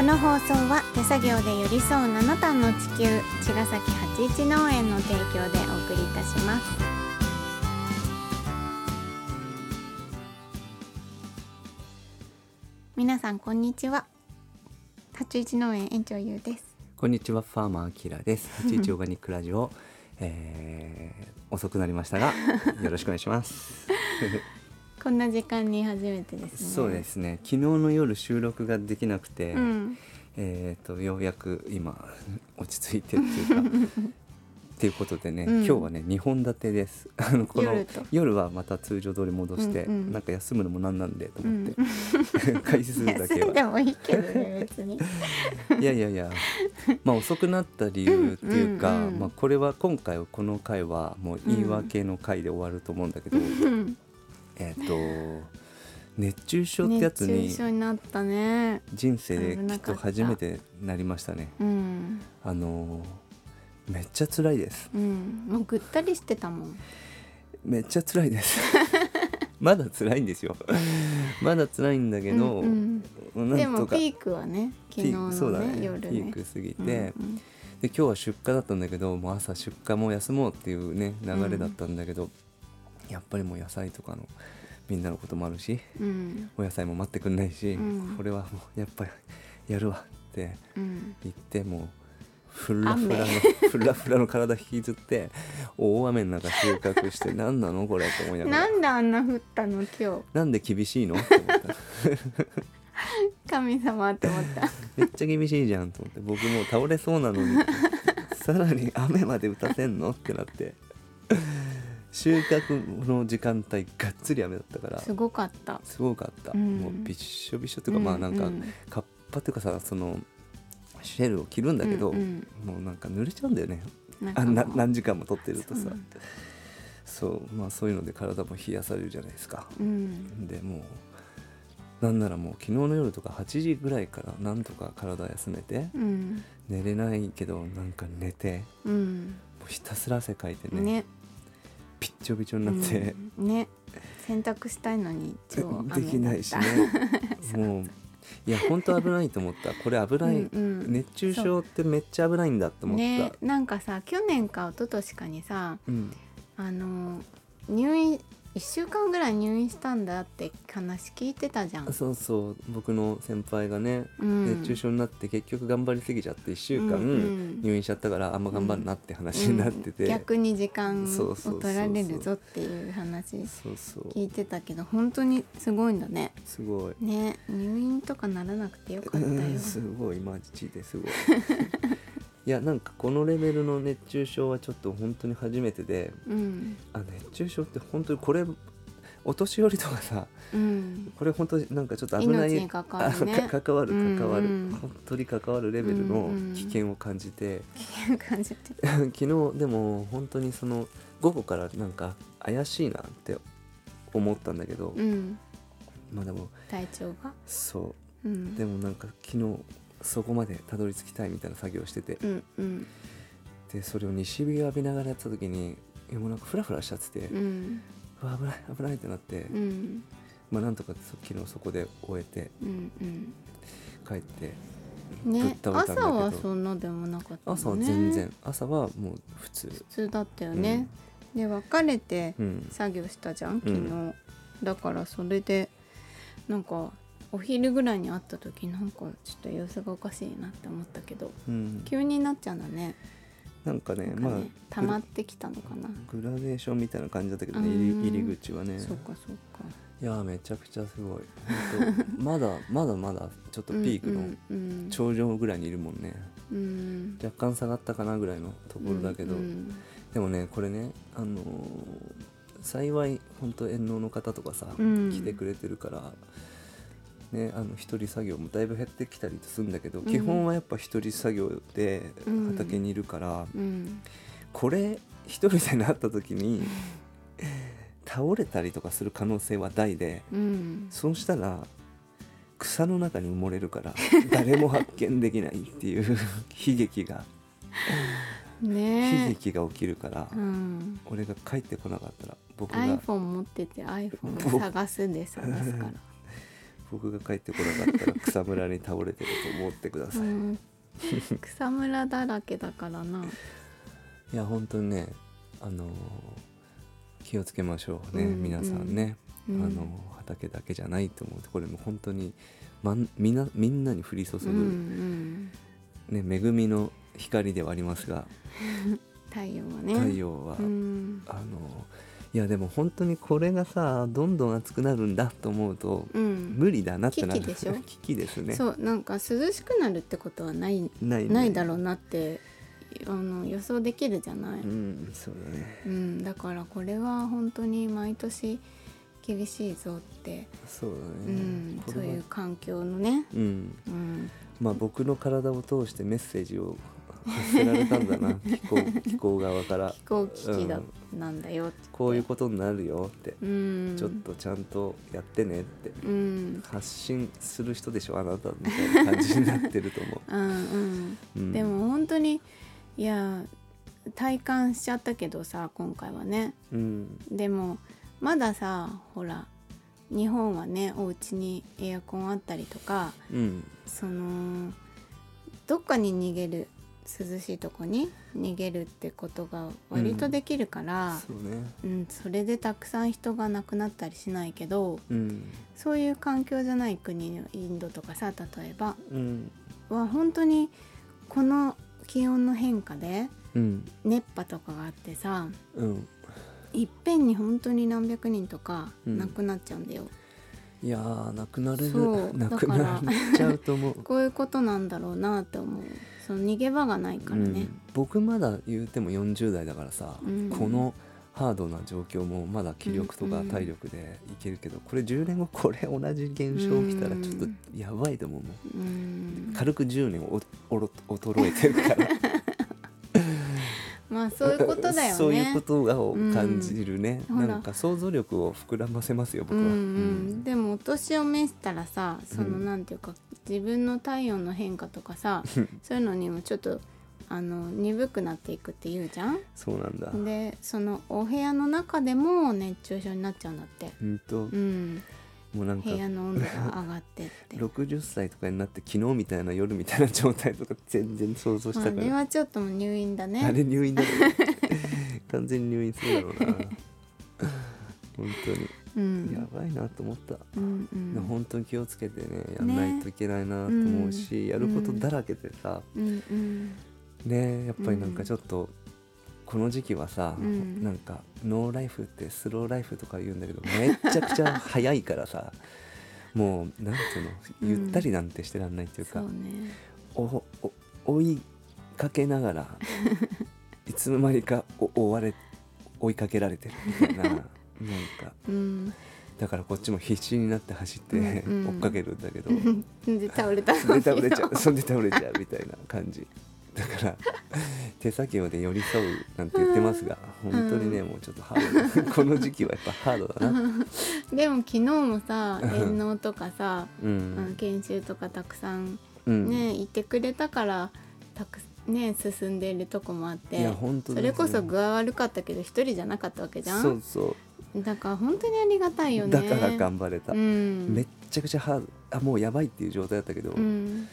この放送は手作業で寄り添う七段の地球茅ヶ崎八一農園の提供でお送りいたします皆さんこんにちは八一農園園長ゆうですこんにちは、ファーマーアキラです。八一オーガニックラジオ、えー、遅くなりましたが、よろしくお願いします。こんな時間に初めてですねそうですね。昨日の夜収録ができなくて、うんえっ、とようやく今落ち着いてっていうか。っていうことでね、うん今日はね2本立てです。あのこの夜はまた通常通り戻して、うんうんなんか休むのもなんなんでと思って、う 回数だけ休んでは。もいいけどね別にいやいやいや、まあ遅くなった理由っていうか、うんうんうんまあこれは今回はこの回はもう言い訳の回で終わると思うんだけど、うんえっと熱中症ってやつ熱中に症になったね。人生できっと初めてなりましたね。うんあのめっちゃ辛いです。うん。もうぐったりしてたもん。めっちゃ辛いです。まだ辛いんですよ。まだ辛いんだけど、うんうん。でもピークはね昨日のねね。夜ね。ピーク過ぎて、うん。で今日は出荷だったんだけどもう朝出荷も休もうっていうね流れだったんだけど、やっぱりもう野菜とかのみんなのこともあるしうん。お野菜も待ってくんないし、うん。これはもうやっぱりやるわってうん。言ってもうフラフラのフラフラの体引きずって大雨の中収穫して何なのこれと思いながら。なんであんな降ったの今日？なんで厳しいのって思った。神様って思った。めっちゃ厳しいじゃんと思って。僕もう倒れそうなのにさらに雨まで打たせんのってなって収穫の時間帯がっつり雨だったから。すごかった。すごかった、うん。もうびっしょびしょっていうか、まあなんかうん。カッパっていうかさそのシェルを着るんだけど、うんうん。もうなんか濡れちゃうんだよね。あんな何時間も撮ってるとさ。そうまあそういうので体も冷やされるじゃないですか。うん。でもうなんならもう昨日の夜とか8時ぐらいからなんとか体休めてうん。寝れないけどなんか寝てうん。もうひたすら汗かいてね。ねピッチョピチョになって、うん。ね。洗濯したいのに できないしね。もういや本当危ないと思った。これ危ない、うんうん。熱中症ってめっちゃ危ないんだと思った、ね。なんかさ去年か一昨年かにさうん、あの入院1週間ぐらい入院したんだって話聞いてたじゃん。そうそう僕の先輩がね、うん。熱中症になって結局頑張りすぎちゃって1週間入院しちゃったからあんま頑張るなって話になってて、うん。逆に時間を取られるぞっていう話聞いてたけど本当にすごいんだね。すごい。ね入院とかならなくてよかったよ。うんすごいマジですごい いやなんかこのレベルの熱中症はちょっと本当に初めてでうん。あ熱中症って本当にこれお年寄りとかさうん。これ本当になんかちょっと危ない関わるね。関わるうん関わる、うん本当に関わるレベルのうんうん危険を感じて、危険感じて。昨日でも本当にその午後からなんか怪しいなって思ったんだけど、うん。まあでも体調が？そう。うん。でもなんか昨日そこまでたどり着きたいみたいな作業をしてて、うんうん。でそれを西日を浴びながらやってた時にもうなんかフラフラしちゃってて、ううんわ危ない危ないってなって、うん。まあなんとか昨日そこで終えて。うんうん。帰ってねぶっ倒れたんだけど。朝はそんなでもなかった朝は全然、朝はもう普通。普通だったよね、で別れてうん。作業したじゃん昨日、うんだからそれでなんかお昼ぐらいに会った時なんかちょっと様子がおかしいなって思ったけどうん、急になっちゃうんだね。なんかねなんかまあね溜まってきたのかな、グラデーションみたいな感じだったけどねうん。入り口はね。そうかそうか。いやーめちゃくちゃすごい。まだ まだまだちょっとピークのうんうん頂上ぐらいにいるもんね、うん。若干下がったかなぐらいのところだけど、うんでもねこれねあのー幸い本当遠農の方とかさ、うん。来てくれてるからねあの一人作業もだいぶ減ってきたりするんだけど、ん基本はやっぱ一人作業でうん。畑にいるから、うん。これ一人でなった時に倒れたりとかする可能性は大でうん。そうしたら草の中に埋もれるから誰も発見できないっていう悲劇が悲ね劇が起きるから、え、うん、俺が帰ってこなかったら僕が iPhone 持ってて iPhone を探すで探すから僕が帰ってこなかったら草むらに倒れてると思ってください、うん、草むらだらけだからな。いや本当にねあのー気をつけましょうね、うん皆さんね、うん。あの畑だけじゃないと思う。とこれも本当に、まん、みんなみんなに降り注ぐ、うんうん、ね、恵みの光ではありますが。太陽はね。太陽は、うん、あのいやでも本当にこれがさどんどん暑くなるんだと思うと、うん、無理だなってなる。危機でしょ？危機ですね。そうなんか涼しくなるってことはないないね。ないだろうなってあの予想できるじゃない、うんそうだね。うん、だからこれは本当に毎年厳しいぞって、そうだうね、ん、そういう環境のね、うん。うん、まあ僕の体を通してメッセージを発せられたんだな。気候気候側から。気候危機だ、うん。なんだよって。こういうことになるよって、うん、ちょっとちゃんとやってねって。うん。発信する人でしょあなたみたいな感じになってると思う。んうん。う、うん、でも本当にいや体感しちゃったけどさ今回はね。うん。でもまださほら日本はねお家にエアコンあったりとかうん。そのどっかに逃げる涼しいとこに逃げるってことが割とできるから、そうね。うんそれでたくさん人が亡くなったりしないけどうん。そういう環境じゃない国インドとかさ例えばうん。は本当にこの気温の変化でうん。熱波とかがあってさうん。いっぺんに本当に何百人とかうん。亡くなっちゃうんだよ。いやーなくなれそうるなくだからなっちゃうと思う。こういうことなんだろうなって思うその逃げ場がないからね、うん。僕まだ言うても40代だからさ、うん。このハードな状況もまだ気力とかうん。体力でいけるけど、これ10年後これ同じ現象起きたらちょっとやばいと思ううん。軽く10年おおろ衰えてるから。まあそういうことだよね。そういうことがを感じるね、うん。なんか想像力を膨らませますよ僕は、うんうん、でもお年を召したらさそのうん。なんていうか自分の体温の変化とかさ そういうのにもちょっとあの鈍くなっていくって言うじゃん？そうなんだ。でそのお部屋の中でも熱中症になっちゃうんだって。うんとうん。もうなんか部屋の温度が上がってって。60歳とかになって昨日みたいな夜みたいな状態とか全然想像したあかられはちょっともう入院だね。あれ入院だね。完全に入院するだろうな。本当うになと思った、うんうん。本当に気をつけてねやんないといけないなと思うし、うん。やることだらけでさ、うんうん。ねやっぱりなんかちょっと、この時期はさ、うん。なんかノーライフってスローライフとか言うんだけどめっちゃくちゃ早いからさ もうなんていうのゆったりなんてしてらんないっていうか、そうね。おお追いかけながら いつの間にかお追われ追いかけられてるみたいななんか。うんだからこっちも必死になって走って、うんうん。追っかけるんだけど、で倒れたそれで倒れちゃうそれで倒れちゃうみたいな感じ。だから手先まで寄り添うなんて言ってますが本当にね、もうちょっとハード。この時期はやっぱハードだな。でも昨日もさ遠納とかさ、うん、研修とかたくさんうん、ね、行ってくれたからたくね進んでいるとこもあっいてや本当それこそ具合悪かったけど一人じゃなかったわけじゃん？そうそだから本当にありがたいよう、ね。だから頑張れた、うん。めっちゃくちゃハード。あもうやばいっていう状態だったけど、うん、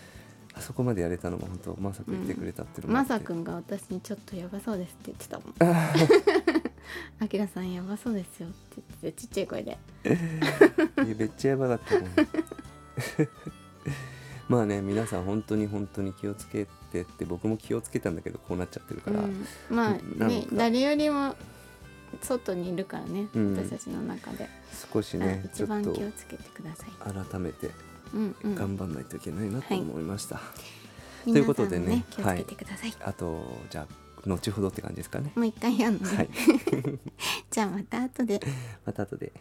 あそこまでやれたのも本当まさくんいてくれたっていうのもあって。まさくんが私にちょっとやばそうですって言ってたもん。ああきらさんやばそうですよって言っててちっちゃい声で。ーめっちゃやばかったもん。まあね皆さん本当に本当に気をつけてって僕も気をつけたんだけどこうなっちゃってるから、うん、まあね誰よりも外にいるからね、うん。私たちの中で、少しねち一番気をつけてください。改めて頑張んないといけないなと思いました、皆ということでね気をつけてください。あとじゃあ後ほどって感じですかね。もう一回やるのね、はい。じゃあまた後で。また後で